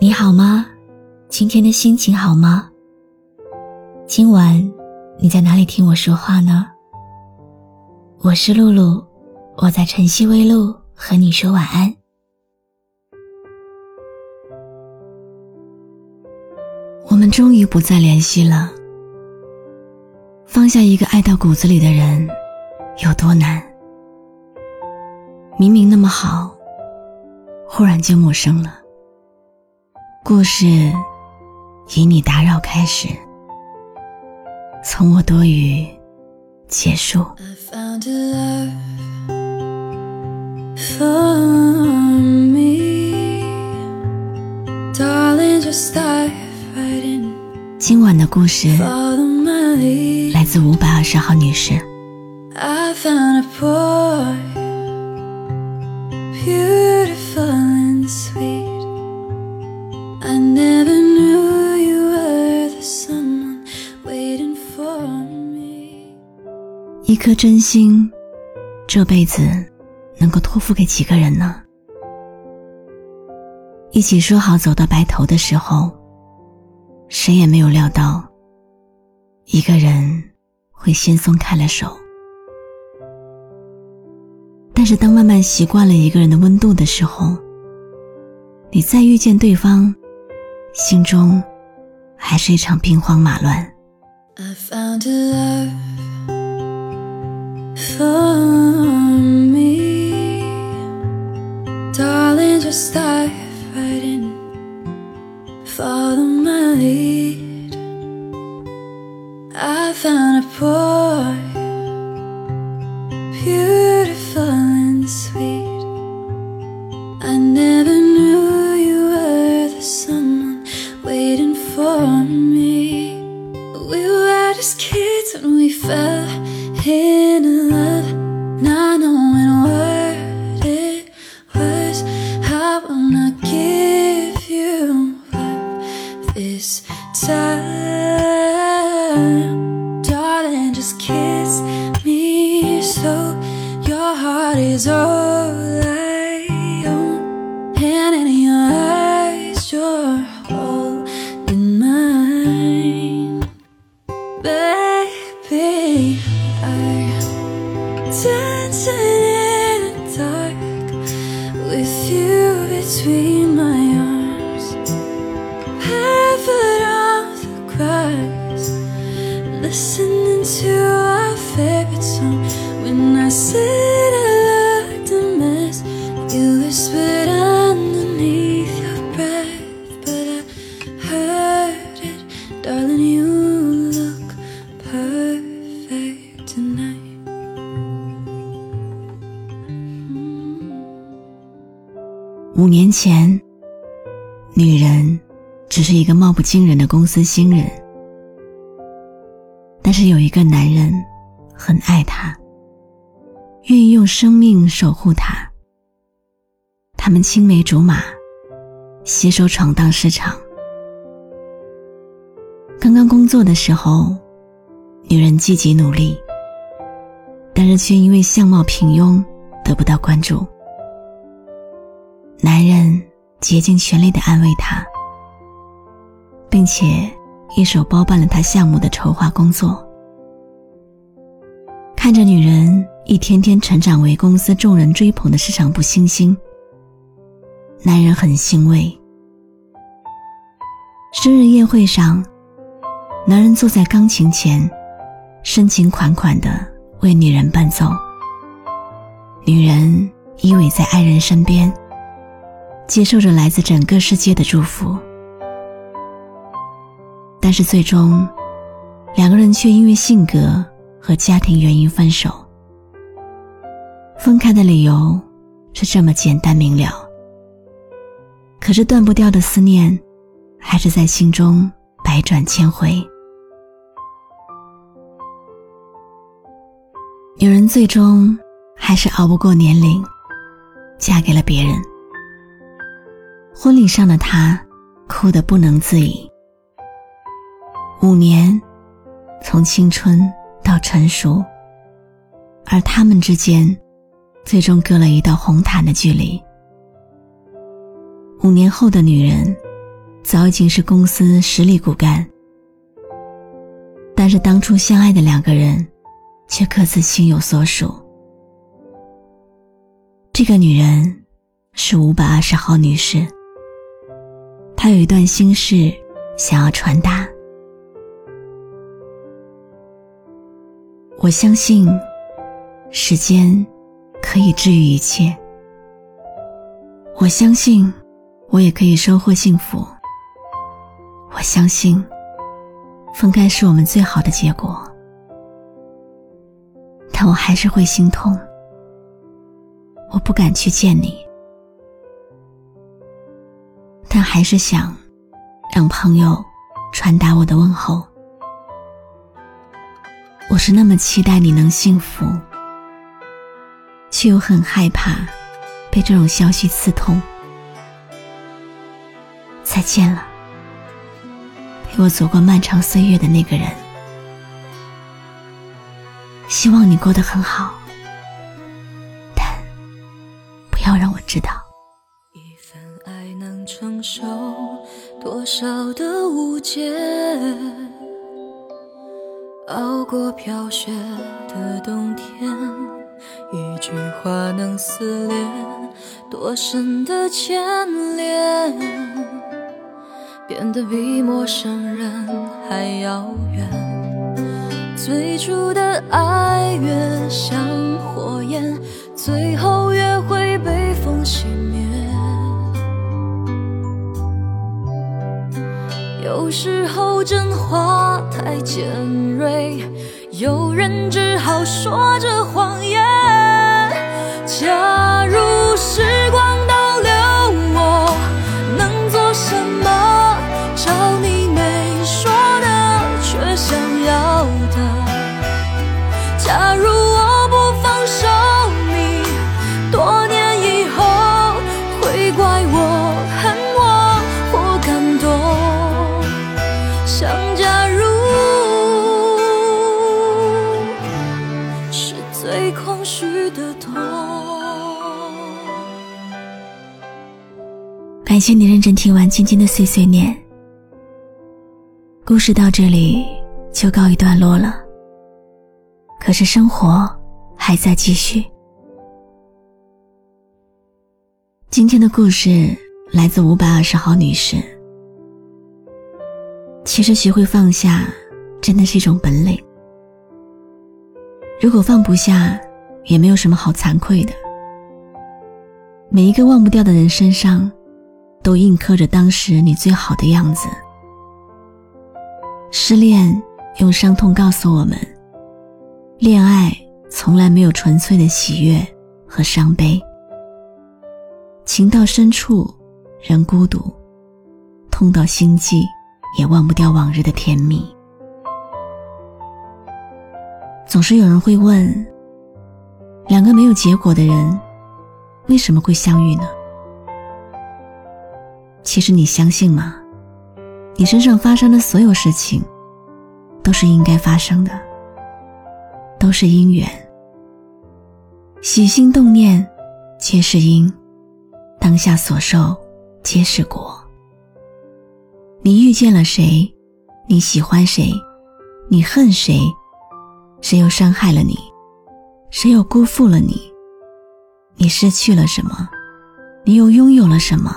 你好吗？今天的心情好吗？今晚你在哪里听我说话呢？我是露露，我在晨曦微露和你说晚安。我们终于不再联系了。放下一个爱到骨子里的人，有多难？明明那么好，忽然就陌生了。故事以你打扰开始，从我多余结束。今晚的故事来自五百二十号女士。一颗真心，这辈子能够托付给几个人呢？一起说好走到白头的时候，谁也没有料到，一个人会先松开了手。但是当慢慢习惯了一个人的温度的时候，你再遇见对方，心中还是一场兵荒马乱。For me. Darling, just dive right in. Follow my lead. I found a boy, 年前，女人只是一个貌不惊人的公司新人，但是有一个男人很爱她，愿意用生命守护她。他们青梅竹马，携手闯荡市场。刚刚工作的时候，女人积极努力，但是却因为相貌平庸得不到关注。男人竭尽全力的安慰她，并且一手包办了她项目的筹划工作。看着女人一天天成长为公司众人追捧的市场部新星，男人很欣慰。生日宴会上，男人坐在钢琴前，深情款款的为女人伴奏。女人依偎在爱人身边。接受着来自整个世界的祝福，但是最终，两个人却因为性格和家庭原因分手。分开的理由是这么简单明了，可是断不掉的思念，还是在心中百转千回。女人最终还是熬不过年龄，嫁给了别人。婚礼上的他，哭得不能自已。五年，从青春到成熟，而他们之间，最终隔了一道红毯的距离。五年后的女人，早已经是公司实力骨干，但是当初相爱的两个人，却各自心有所属。这个女人是五百二十号女士，他有一段心事想要传达。我相信，时间可以治愈一切。我相信，我也可以收获幸福。我相信，分开是我们最好的结果。但我还是会心痛。我不敢去见你，但还是想让朋友传达我的问候。我是那么期待你能幸福，却又很害怕被这种消息刺痛。再见了，陪我走过漫长岁月的那个人。希望你过得很好，但不要让我知道。承受多少的误解？熬过飘雪的冬天，一句话能撕裂多深的牵连，变得比陌生人还遥远。最初的爱越像火焰，最后越会被风熄灭。有时候真话太尖锐，有人只好说着谎言。谢你认真听完今天的碎碎念，故事到这里就告一段落了。可是生活还在继续。今天的故事来自五百二十号女士。其实学会放下，真的是一种本领。如果放不下，也没有什么好惭愧的。每一个忘不掉的人身上。都印刻着当时你最好的样子。失恋用伤痛告诉我们，恋爱从来没有纯粹的喜悦和伤悲。情到深处人孤独，痛到心悸也忘不掉往日的甜蜜。总是有人会问：两个没有结果的人，为什么会相遇呢？其实你相信吗？你身上发生的所有事情，都是应该发生的，都是因缘。起心动念皆是因，当下所受皆是果。你遇见了谁，你喜欢谁，你恨谁，谁又伤害了你，谁又辜负了你？你失去了什么，你又拥有了什么？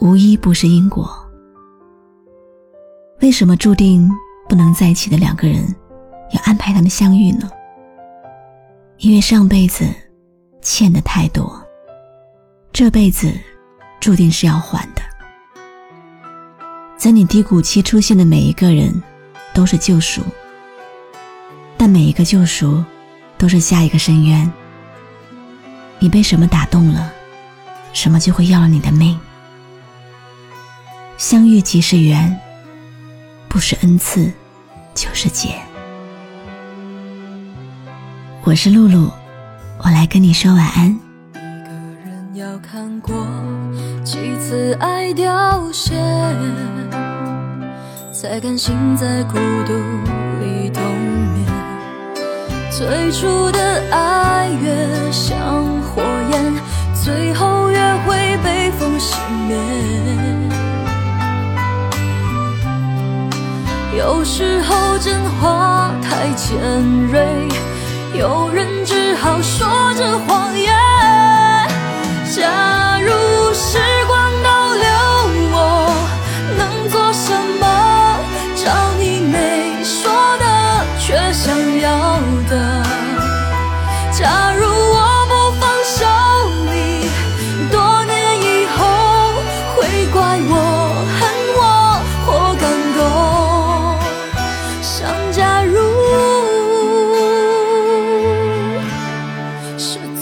无一不是因果。为什么注定不能在一起的两个人，要安排他们相遇呢？因为上辈子欠的太多，这辈子注定是要还的。在你低谷期出现的每一个人，都是救赎，但每一个救赎，都是下一个深渊。你被什么打动了，什么就会要了你的命。相遇即是缘，不是恩赐，就是劫。我是露露，我来跟你说晚安。一个人要看过几次爱凋谢，才甘心在孤独里冬眠。最初的爱有时候真话太尖锐，有人只好说着谎言。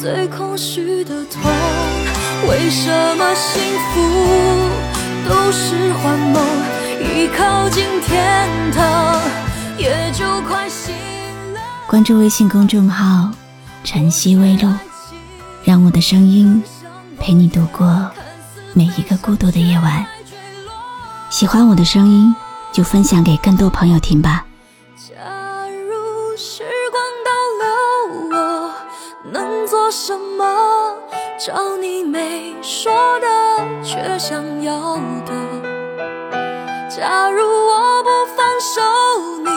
最空虚的痛，为什么幸福都是幻梦？一靠近天堂，也就快醒了。关注微信公众号“晨曦微露”，让我的声音陪你度过每一个孤独的夜晚。喜欢我的声音，就分享给更多朋友听吧。说什么？找你没说的，却想要的。假如我不放手你，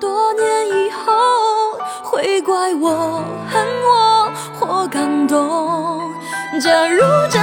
多年以后会怪我恨我或感动。假如真